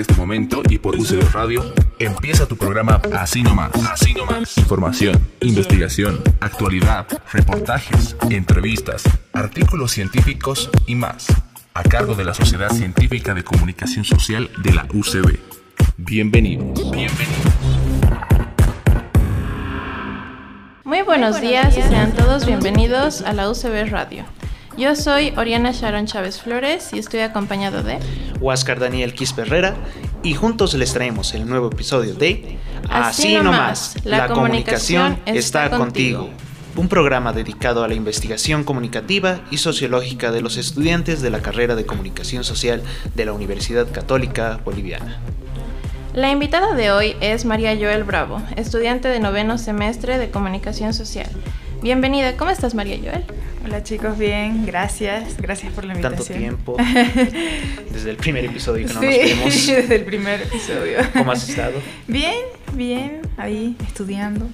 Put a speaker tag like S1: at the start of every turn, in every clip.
S1: este momento y por UCB Radio, empieza tu programa Así Nomás. Así Nomás. Información, investigación, actualidad, reportajes, entrevistas, artículos científicos y más. A cargo de la Sociedad Científica de Comunicación Social de la UCB. Bienvenidos. Bienvenidos.
S2: Muy buenos días y sean todos bienvenidos a la UCB Radio. Yo soy Oriana Sharon Chávez Flores y estoy acompañado de
S3: Huáscar Daniel Quispe Herrera y juntos les traemos el nuevo episodio de
S2: Así nomás, la comunicación está contigo.
S3: Un programa dedicado a la investigación comunicativa y sociológica de los estudiantes de la carrera de comunicación social de la Universidad Católica Boliviana.
S2: La invitada de hoy es María Joel Bravo, estudiante de noveno semestre de comunicación social. Bienvenida, ¿cómo estás María Joel?
S4: Hola chicos, bien, gracias, gracias por la invitación.
S3: Tanto tiempo, desde el primer episodio que no
S4: sí,
S3: nos vemos.
S4: desde el primer episodio.
S3: ¿Cómo has estado?
S4: Bien, bien, ahí estudiando.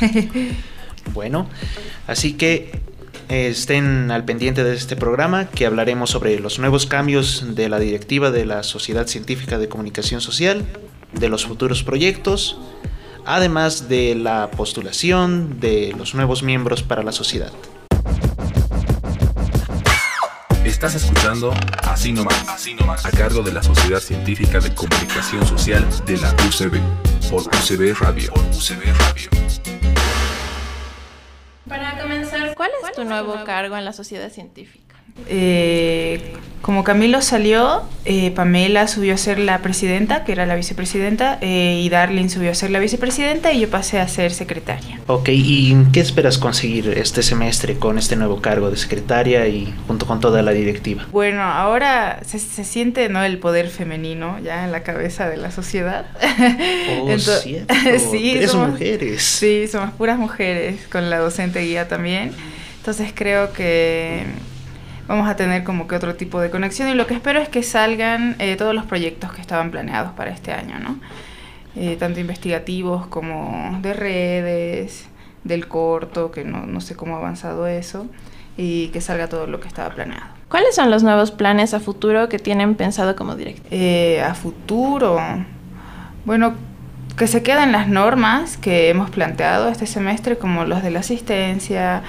S3: Bueno, así que eh, estén al pendiente de este programa que hablaremos sobre los nuevos cambios de la directiva de la Sociedad Científica de Comunicación Social, de los futuros proyectos, además de la postulación de los nuevos miembros para la sociedad.
S1: Estás escuchando Así Nomás, Así Nomás, a cargo de la Sociedad Científica de Comunicación Social de la UCB, por UCB Radio. Por UCB Radio.
S2: Para comenzar, ¿cuál es tu nuevo cargo en la sociedad científica?
S4: Eh, como Camilo salió, eh, Pamela subió a ser la presidenta, que era la vicepresidenta, eh, y Darlene subió a ser la vicepresidenta y yo pasé a ser secretaria.
S3: Ok, ¿y qué esperas conseguir este semestre con este nuevo cargo de secretaria y junto con toda la directiva?
S4: Bueno, ahora se, se siente ¿no? el poder femenino ya en la cabeza de la sociedad.
S3: Oh,
S4: Entonces-
S3: cierto.
S4: sí,
S3: Tres
S4: somos-
S3: mujeres.
S4: Sí, somos puras mujeres, con la docente guía también. Entonces creo que vamos a tener como que otro tipo de conexión y lo que espero es que salgan eh, todos los proyectos que estaban planeados para este año, ¿no? Eh, tanto investigativos como de redes, del corto, que no, no sé cómo ha avanzado eso, y que salga todo lo que estaba planeado.
S2: ¿Cuáles son los nuevos planes a futuro que tienen pensado como directiva?
S4: Eh, a futuro, bueno, que se queden las normas que hemos planteado este semestre, como los de la asistencia,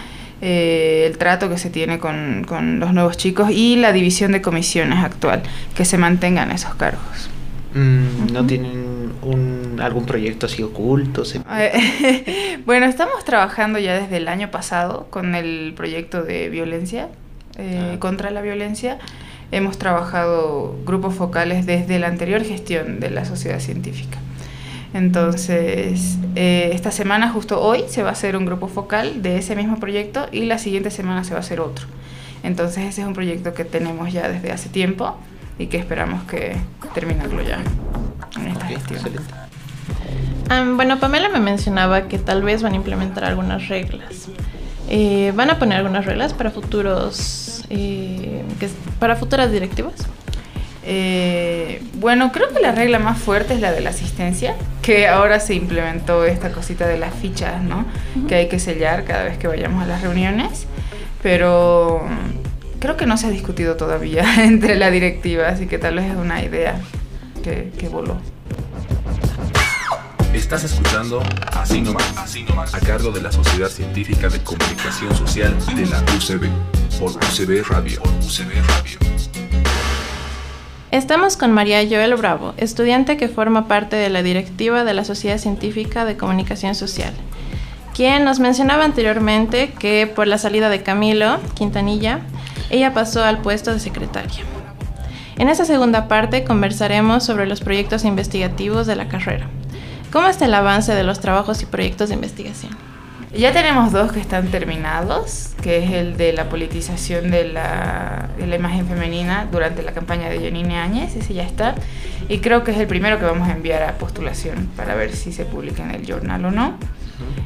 S4: eh, el trato que se tiene con, con los nuevos chicos y la división de comisiones actual, que se mantengan esos cargos.
S3: Mm, ¿No tienen un, algún proyecto así oculto? Se-
S4: bueno, estamos trabajando ya desde el año pasado con el proyecto de violencia, eh,
S3: Ah.
S4: contra la violencia. Hemos trabajado grupos focales desde la anterior gestión de la sociedad científica. Entonces, eh, esta semana, justo hoy, se va a hacer un grupo focal de ese mismo proyecto y la siguiente semana se va a hacer otro. Entonces, ese es un proyecto que tenemos ya desde hace tiempo y que esperamos que terminarlo ya en esta
S3: Ok,
S4: gestión.
S3: excelente.
S2: Ah, bueno, Pamela me mencionaba que tal vez van a implementar algunas reglas. Eh, ¿Van a poner algunas reglas para futuros, eh, que- para futuras directivas?
S4: Eh, bueno, creo que la regla más fuerte es la de la asistencia, que ahora se implementó esta cosita de las fichas, ¿no? Que hay que sellar cada vez que vayamos a las reuniones, pero mm, creo que no se ha discutido todavía entre la directiva, así que tal vez es una idea que, que voló.
S1: Estás escuchando Así Nomás, Así Nomás, a cargo de la Sociedad Científica de Comunicación Social de la UCB, por UCB Radio. Por UCB Radio.
S2: Estamos con María Joel Bravo, estudiante que forma parte de la directiva de la Sociedad Científica de Comunicación Social, quien nos mencionaba anteriormente que por la salida de Camilo Quintanilla, ella pasó al puesto de secretaria. En esta segunda parte conversaremos sobre los proyectos investigativos de la carrera. ¿Cómo está el avance de los trabajos y proyectos de investigación?
S4: Ya tenemos dos que están terminados, que es el de la politización de la, de la imagen femenina durante la campaña de Janine Áñez, ese ya está. Y creo que es el primero que vamos a enviar a postulación para ver si se publica en el journal o no.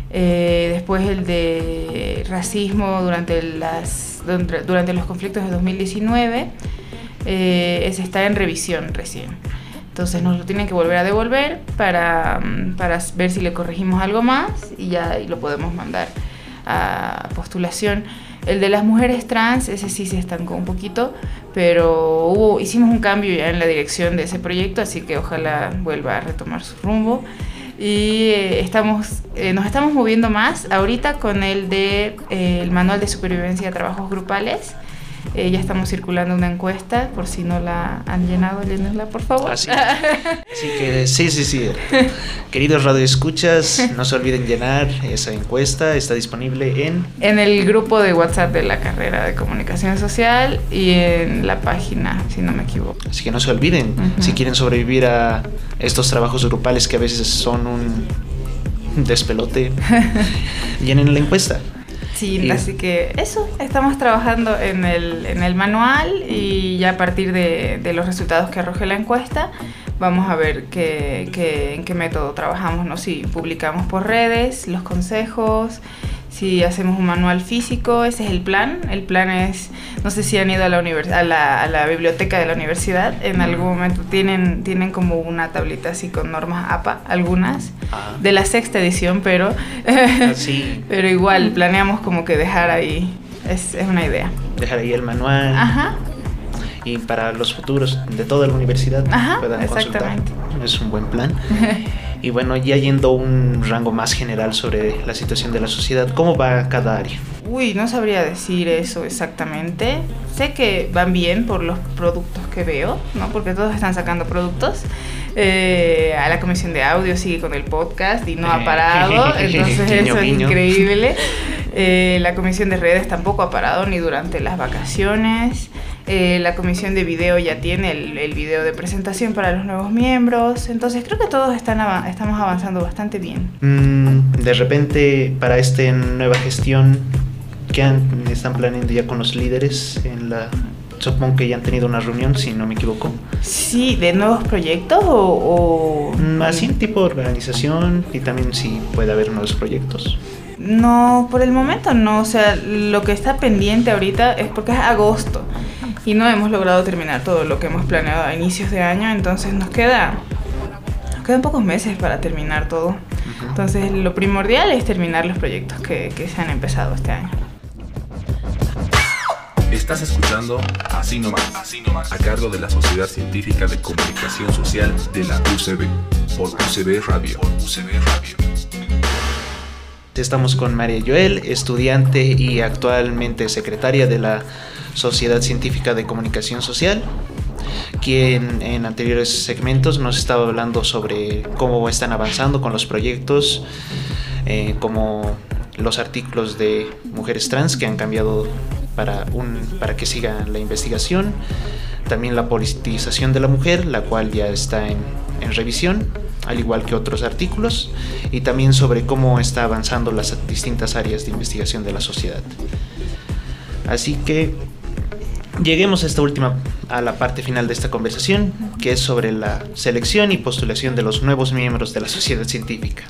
S4: Eh, después el de racismo durante, las, durante los conflictos de 2019, eh, ese está en revisión recién. Entonces nos lo tienen que volver a devolver para, para ver si le corregimos algo más y ya y lo podemos mandar a postulación. El de las mujeres trans, ese sí se estancó un poquito, pero hubo, hicimos un cambio ya en la dirección de ese proyecto, así que ojalá vuelva a retomar su rumbo. Y eh, estamos, eh, nos estamos moviendo más ahorita con el de eh, el manual de supervivencia de trabajos grupales eh, ya estamos circulando una encuesta, por si no la han llenado, llenenla por favor.
S3: Así, así que sí, sí, sí. Queridos radioescuchas, no se olviden llenar esa encuesta, está disponible en...
S4: En el grupo de WhatsApp de la carrera de comunicación social y en la página, si no me equivoco.
S3: Así que no se olviden, si quieren sobrevivir a estos trabajos grupales que a veces son un despelote, llenen la encuesta.
S4: Sí,
S3: Y-
S4: así que eso, estamos trabajando en el, en el manual y ya a partir de, de los resultados que arroje la encuesta, vamos a ver qué, qué- en qué método trabajamos, ¿no? Si publicamos por redes los consejos, si hacemos un manual físico, ese es el plan. El plan es, no sé si han ido a la, univers- a la, a la biblioteca de la universidad, en algún momento tienen, tienen como una tablita así con normas APA, algunas,
S3: Ah.
S4: de la sexta edición, pero...
S3: Así,
S4: Pero igual, planeamos como que dejar ahí. Es, es una idea.
S3: dejar ahí el manual
S4: Ajá.
S3: y para los futuros de toda la universidad
S4: Ajá,
S3: puedan consultar. Es un buen plan. Y bueno, ya yendo a un rango más general sobre la situación de la sociedad, ¿cómo va cada área?
S4: Uy, no sabría decir eso exactamente. Sé que van bien por los productos que veo, ¿no? Porque todos están sacando productos. Eh, a la comisión de audio sigue con el podcast y no ha parado, entonces eso es increíble. Eh, la comisión de redes tampoco ha parado ni durante las vacaciones. Eh, la comisión de video ya tiene el, el video de presentación para los nuevos miembros. Entonces creo que todos están ava- estamos avanzando bastante bien.
S3: Mm, de repente, para esta nueva gestión, ¿qué han- están planeando ya con los líderes? En la, supongo que ya han tenido una reunión, si no me equivoco.
S4: Sí, de nuevos proyectos o... o-
S3: Mm, Así, tipo organización y también si puede haber nuevos proyectos.
S4: No, por el momento no. O sea, lo que está pendiente ahorita es porque es agosto y no hemos logrado terminar todo lo que hemos planeado a inicios de año, entonces nos queda nos quedan pocos meses para terminar todo. Entonces, lo primordial es terminar los proyectos que, que se han empezado este año.
S1: Estás escuchando Así nomás, Así nomás, a cargo de la Sociedad Científica de Comunicación Social de la UCB, por UCB Radio. Por UCB Radio.
S3: Estamos con María Joel, estudiante y actualmente secretaria de la Sociedad Científica de Comunicación Social, quien en anteriores segmentos nos estaba hablando sobre cómo están avanzando con los proyectos, eh, como los artículos de mujeres trans que han cambiado para, un, para que siga la investigación, también la politización de la mujer, la cual ya está en, en revisión, al igual que otros artículos, y también sobre cómo está avanzando las distintas áreas de investigación de la sociedad. Así que lleguemos a esta última, a la parte final de esta conversación, que es sobre la selección y postulación de los nuevos miembros de la sociedad científica.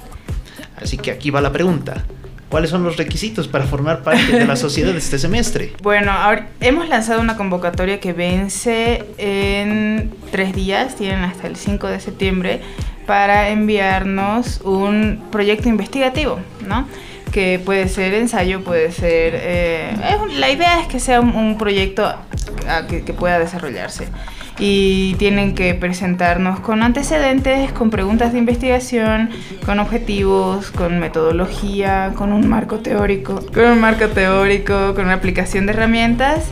S3: Así que aquí va la pregunta. ¿Cuáles son los requisitos para formar parte de la sociedad este semestre?
S4: Bueno, ahora hemos lanzado una convocatoria que vence en tres días, tienen hasta el 5 de septiembre, para enviarnos un proyecto investigativo, ¿no? Que puede ser ensayo, puede ser... eh, la idea es que sea un proyecto ah, que, que pueda desarrollarse. Y tienen que presentarnos con antecedentes, con preguntas de investigación, con objetivos, con metodología, con un marco teórico, con un marco teórico, con una aplicación de herramientas,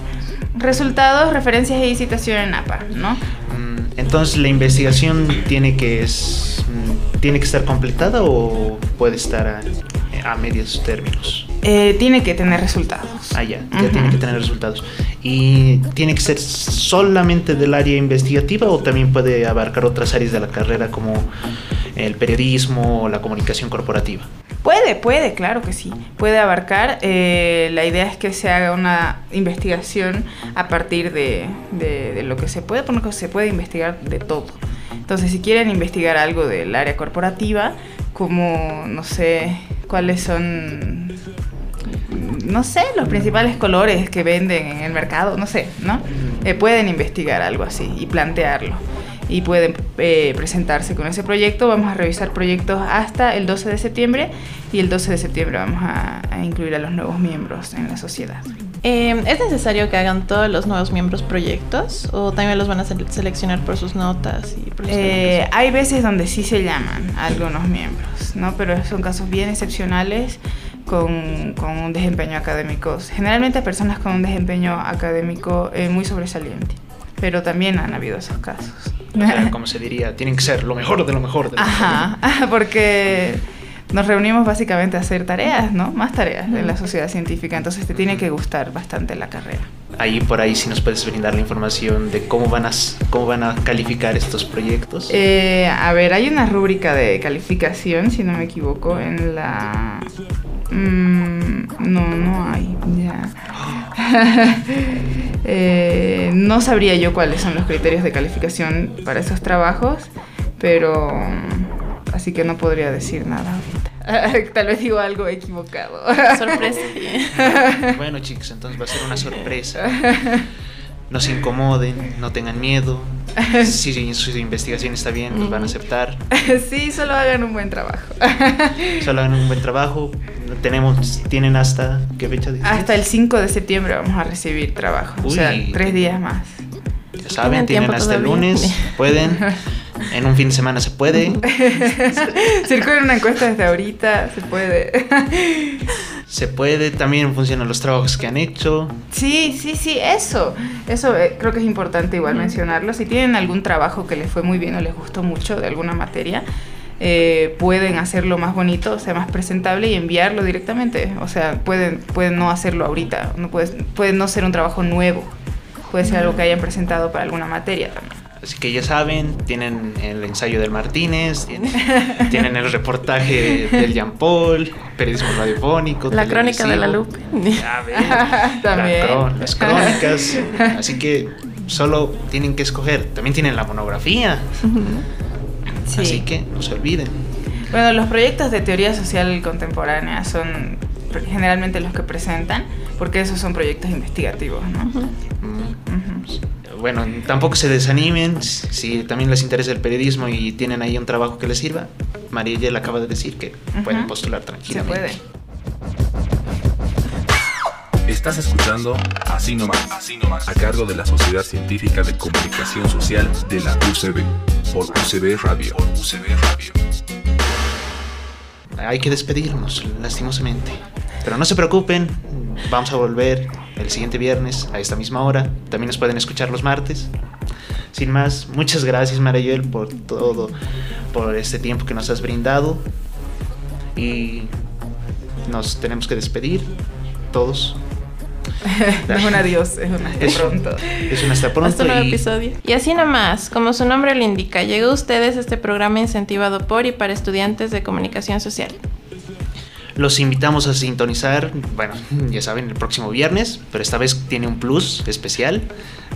S4: resultados, referencias y citación en APA, ¿no?
S3: Mm, Entonces, ¿la investigación tiene que, es, mm, tiene que estar completada o puede estar a, a medios términos?
S4: Eh, tiene que tener resultados.
S3: Ah, ya, ya
S4: Ujú.
S3: tiene que tener resultados. ¿Y tiene que ser solamente del área investigativa o también puede abarcar otras áreas de la carrera como el periodismo o la comunicación corporativa?
S4: Puede, puede, claro que sí. Puede abarcar. eh, la idea es que se haga una investigación a partir de, de- de lo que se puede, porque se puede investigar de todo. Entonces, si quieren investigar algo del área corporativa, como, no sé, cuáles son, no sé, los principales colores que venden en el mercado, no sé, ¿no? Eh, pueden investigar algo así y plantearlo. y pueden eh, presentarse con ese proyecto. Vamos a revisar proyectos hasta el 12 de septiembre y el 12 de septiembre vamos a, incluir a los nuevos miembros en la sociedad.
S2: Eh, ¿Es necesario que hagan todos los nuevos miembros proyectos o también los van a seleccionar por sus notas? y por
S4: eh, Hay veces donde sí se llaman a algunos miembros, ¿no? pero son casos bien excepcionales con, con un desempeño académico. Generalmente personas con un desempeño académico muy sobresaliente, pero también han habido esos casos.
S3: como se diría, tienen que ser lo mejor de lo mejor de lo
S4: Ajá, porque nos reunimos básicamente a hacer tareas, ¿no? Más tareas de la sociedad científica, entonces te tiene que gustar bastante la carrera.
S3: Ahí por ahí sí nos puedes brindar la información de cómo van a, cómo van a calificar estos proyectos.
S4: Eh, a ver, hay una rúbrica de calificación, si no me equivoco, en la... Mm, no, no hay, ya. Eh, no sabría yo cuáles son los criterios de calificación para esos trabajos, pero así que no podría decir nada ahorita. Tal vez digo algo equivocado.
S2: Sorpresa.
S3: bueno, chicos, entonces va a ser una sorpresa. No se incomoden, no tengan miedo. Si su investigación está bien, los van a aceptar.
S4: Sí, solo hagan un buen trabajo.
S3: Solo hagan un buen trabajo. Tenemos, tienen hasta, ¿qué fecha?
S4: Hasta el 5 de septiembre vamos a recibir trabajo. o sea, tres días más.
S3: Ya saben, tienen hasta el lunes, pueden. En un fin de semana se puede.
S4: Circula una encuesta desde ahorita, se puede.
S3: se puede, también funcionan los trabajos que han hecho.
S4: Sí, sí, sí, eso. Eso eh, creo que es importante igual mencionarlo. Si tienen algún trabajo que les fue muy bien o les gustó mucho de alguna materia, eh, pueden hacerlo más bonito, o sea, más presentable y enviarlo directamente. O sea, pueden, pueden no hacerlo ahorita, no puede, puede no ser un trabajo nuevo, puede ser algo que hayan presentado para alguna materia también.
S3: Así que ya saben, tienen el ensayo del Martínez, tienen, el reportaje del Jean Paul, periodismo radiofónico.
S2: La crónica de la Lupe.
S3: También. las crónicas. Así que solo tienen que escoger. También tienen la monografía. Así que no se olviden.
S4: Bueno, los proyectos de teoría social contemporánea son generalmente los que presentan, porque esos son proyectos investigativos, ¿no?
S3: bueno, tampoco se desanimen si también les interesa el periodismo y tienen ahí un trabajo que les sirva. María le acaba de decir que pueden postular tranquilamente. Se
S1: puede. Estás escuchando Así nomás, Así nomás, a cargo de la Sociedad Científica de Comunicación Social de la UCB, por UCB Radio.
S3: Hay que despedirnos, lastimosamente. Pero no se preocupen, vamos a volver el siguiente viernes a esta misma hora. También nos pueden escuchar los martes. Sin más, muchas gracias Marayel por todo, por este tiempo que nos has brindado. Y nos tenemos que despedir todos.
S4: No es un adiós, es un hasta pronto.
S3: Es un hasta pronto.
S2: Hasta un nuevo episodio. Y así nomás, como su nombre lo indica, llegó a ustedes este programa incentivado por y para estudiantes de comunicación social.
S3: Los invitamos a sintonizar, bueno, ya saben, el próximo viernes, pero esta vez tiene un plus especial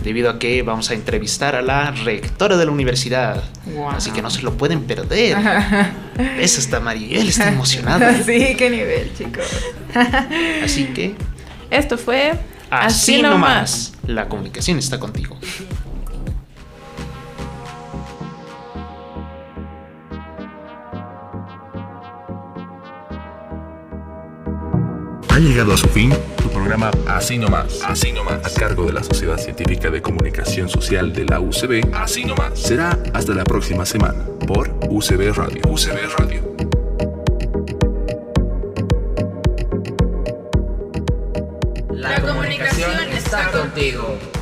S3: debido a que vamos a entrevistar a la rectora de la universidad. Así que no se lo pueden perder. Esa está Mariel, está emocionada.
S4: Sí, qué nivel, chicos.
S3: Así que...
S2: Esto fue...
S3: Así, nomás. La comunicación está contigo.
S1: Ha llegado a su fin tu programa Así Nomás, Así Nomás, a cargo de la Sociedad Científica de Comunicación Social de la UCB. Así Nomás. Será hasta la próxima semana por UCB Radio. UCB Radio.
S5: Contigo.